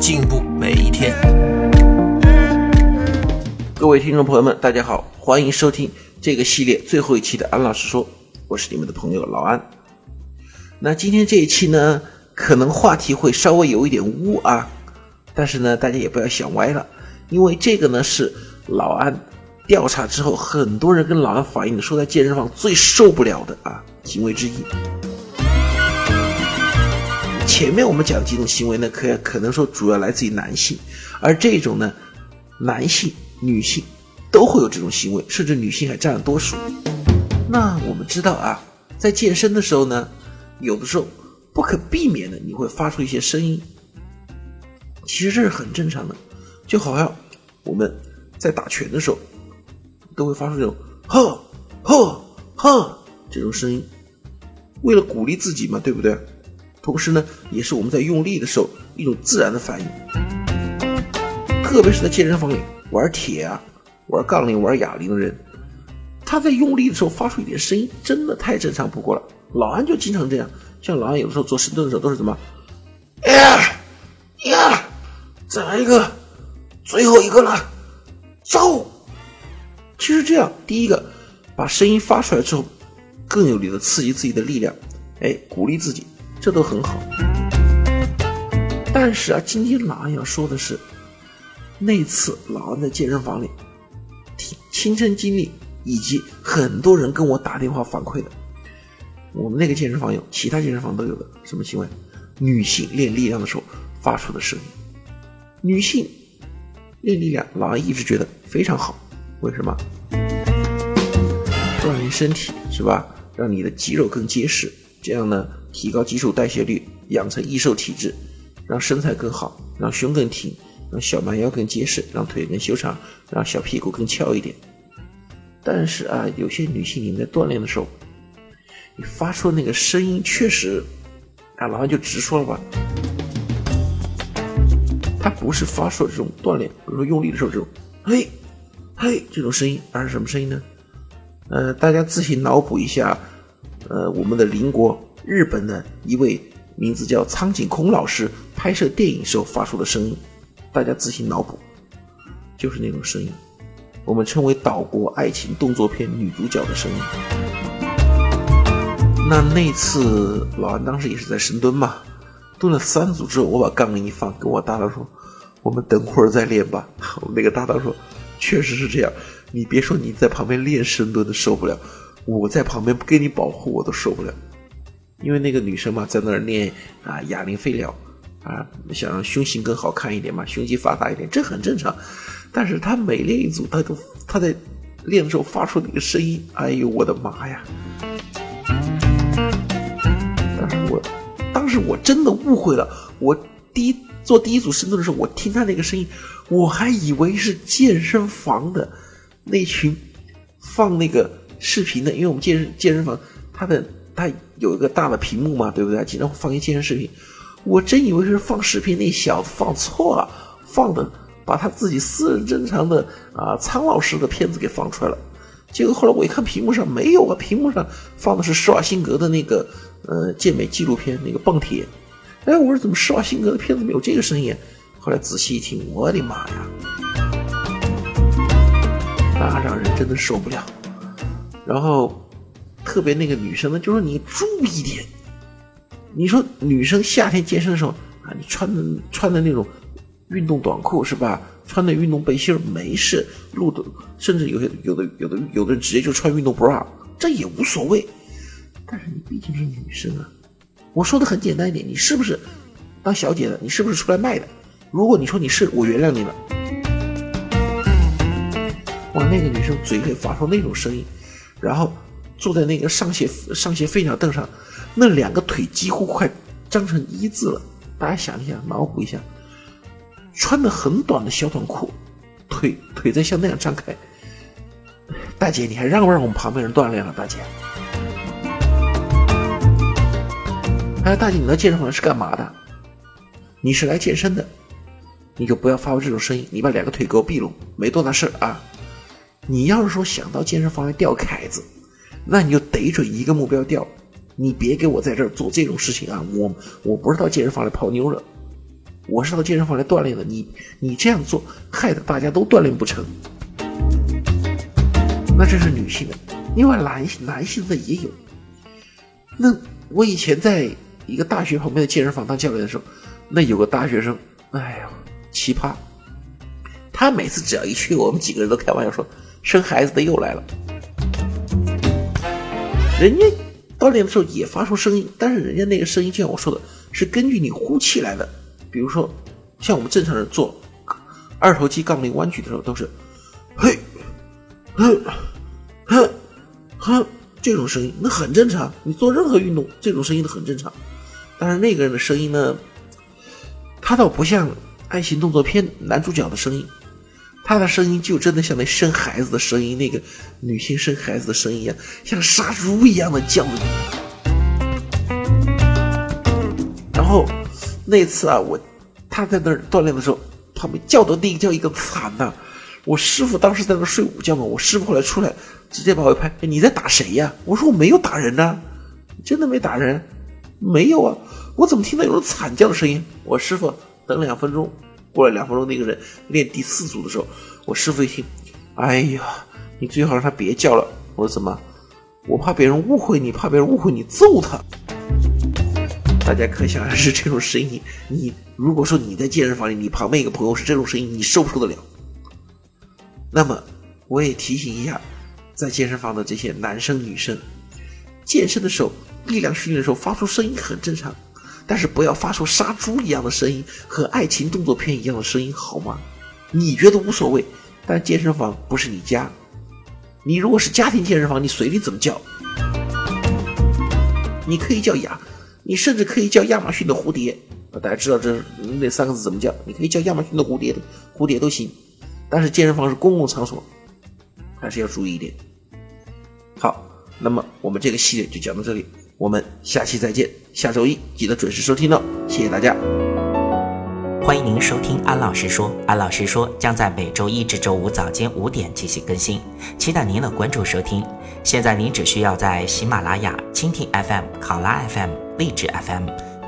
进步每一天。各位听众朋友们，大家好，欢迎收听这个系列最后一期的安老师说，我是你们的朋友老安。那今天这一期呢，可能话题会稍微有一点污啊，但是呢，大家也不要想歪了，因为这个呢是老安调查之后，很多人跟老安反映，说在健身房最受不了的啊行为之一。前面我们讲几种行为呢，可可能说主要来自于男性，而这种呢，男性、女性都会有这种行为，甚至女性还占了多数。那我们知道啊，在健身的时候呢，有的时候不可避免的你会发出一些声音，其实这是很正常的，就好像我们在打拳的时候都会发出这种“呵呵呵”这种声音，为了鼓励自己嘛，对不对？同时呢，也是我们在用力的时候一种自然的反应，特别是在健身房里玩铁啊、玩杠铃、玩哑铃的人，他在用力的时候发出一点声音，真的太正常不过了。老安就经常这样，像老安有的时候做深蹲的时候都是怎么，哎呀呀，再来一个，最后一个了，走。其实这样，第一个把声音发出来之后，更有力的刺激自己的力量，哎，鼓励自己。这都很好，但是啊，今天老安要说的是，那次老安在健身房里亲身经历，以及很多人跟我打电话反馈的，我们那个健身房有，其他健身房都有的什么行为？女性练力量的时候发出的声音。女性练力量，老安一直觉得非常好，为什么？锻炼身体是吧？让你的肌肉更结实，这样呢？提高基础代谢率，养成易瘦体质，让身材更好，让胸更挺，让小蛮腰更结实，让腿更修长，让小屁股更翘一点。但是啊，有些女性你们在锻炼的时候，你发出的那个声音确实，啊，老汉就直说了吧，它不是发出这种锻炼，比如说用力的时候这种，嘿，嘿这种声音，而是什么声音呢？呃，大家自行脑补一下，呃，我们的邻国。日本的一位名字叫苍井空老师拍摄电影时候发出的声音，大家自行脑补，就是那种声音，我们称为岛国爱情动作片女主角的声音。那那次老安当时也是在深蹲嘛，蹲了三组之后，我把杠铃一放，跟我搭档说：“我们等会儿再练吧。”我那个搭档说：“确实是这样，你别说你在旁边练深蹲的受不了，我在旁边不给你保护我都受不了。”因为那个女生嘛，在那儿练啊哑铃废料，啊想让胸型更好看一点嘛，胸肌发达一点，这很正常。但是她每练一组，她都她在练的时候发出那个声音，哎呦我的妈呀！当时我，当时我真的误会了。我第一做第一组深蹲的时候，我听她那个声音，我还以为是健身房的那群放那个视频的，因为我们健身健身房它的。他有一个大的屏幕嘛，对不对？经常会放一些健身视频，我真以为是放视频那小子放错了，放的把他自己私人珍藏的啊苍老师的片子给放出来了。结果后来我一看屏幕上没有啊，屏幕上放的是施瓦辛格的那个呃健美纪录片那个蹦铁。哎，我说怎么施瓦辛格的片子没有这个声音？后来仔细一听，我的妈呀，那让人真的受不了。然后。特别那个女生呢，就说你注意点。你说女生夏天健身的时候啊，你穿的穿的那种运动短裤是吧？穿的运动背心没事，露的甚至有些有的有的有的人直接就穿运动 bra，这也无所谓。但是你毕竟是女生啊，我说的很简单一点，你是不是当小姐的？你是不是出来卖的？如果你说你是，我原谅你了。哇，那个女生嘴里发出那种声音，然后。坐在那个上斜上斜飞鸟凳上，那两个腿几乎快张成一字了。大家想一想，脑补一下，穿的很短的小短裤，腿腿在像那样张开。大姐，你还让不让我们旁边人锻炼了？大姐，哎，大姐，你来健身房是干嘛的？你是来健身的，你就不要发出这种声音，你把两个腿给我闭拢，没多大事啊。你要是说想到健身房来钓凯子，那你就得准一个目标钓，你别给我在这儿做这种事情啊！我我不是到健身房来泡妞的，我是到健身房来锻炼的。你你这样做，害得大家都锻炼不成。那这是女性的，另外男男性的也有。那我以前在一个大学旁边的健身房当教练的时候，那有个大学生，哎呀，奇葩！他每次只要一去，我们几个人都开玩笑说，生孩子的又来了。人家锻炼的时候也发出声音，但是人家那个声音，就像我说的，是根据你呼气来的。比如说，像我们正常人做二头肌杠铃弯举的时候，都是嘿，哼。哼，哼，这种声音那很正常。你做任何运动，这种声音都很正常。但是那个人的声音呢，他倒不像爱情动作片男主角的声音，他的声音就真的像那生孩子的声音，那个女性生孩子的声音一样，像杀猪一样的叫。然后那次啊，我他在那儿锻炼的时候，旁边叫的那个叫一个惨呐。我师傅当时在那睡午觉嘛，我师傅后来出来，直接把我一拍：“你在打谁呀？”我说：“我没有打人呐，真的没打人，没有啊，我怎么听到有人惨叫的声音？”我师傅等两分钟，过了两分钟，那个人练第四组的时候，我师傅一听：“哎呀，你最好让他别叫了。”我说：“怎么？我怕别人误会你，怕别人误会你揍他。”大家可想而知，这种声音，你如果说你在健身房里，你旁边一个朋友是这种声音，你受不受得了？那么，我也提醒一下，在健身房的这些男生女生，健身的时候，力量训练的时候发出声音很正常，但是不要发出杀猪一样的声音和爱情动作片一样的声音，好吗？你觉得无所谓，但健身房不是你家，你如果是家庭健身房，你随你怎么叫，你可以叫亚，你甚至可以叫亚马逊的蝴蝶，大家知道这那三个字怎么叫？你可以叫亚马逊的蝴蝶蝴蝶都行。但是健身房是公共场所，还是要注意一点。好，那么我们这个系列就讲到这里，我们下期再见。下周一记得准时收听哦，谢谢大家。欢迎您收听安老师说，安老师说将在每周一至周五早间五点进行更新，期待您的关注收听。现在您只需要在喜马拉雅、蜻蜓 FM、考拉 FM、荔枝 FM。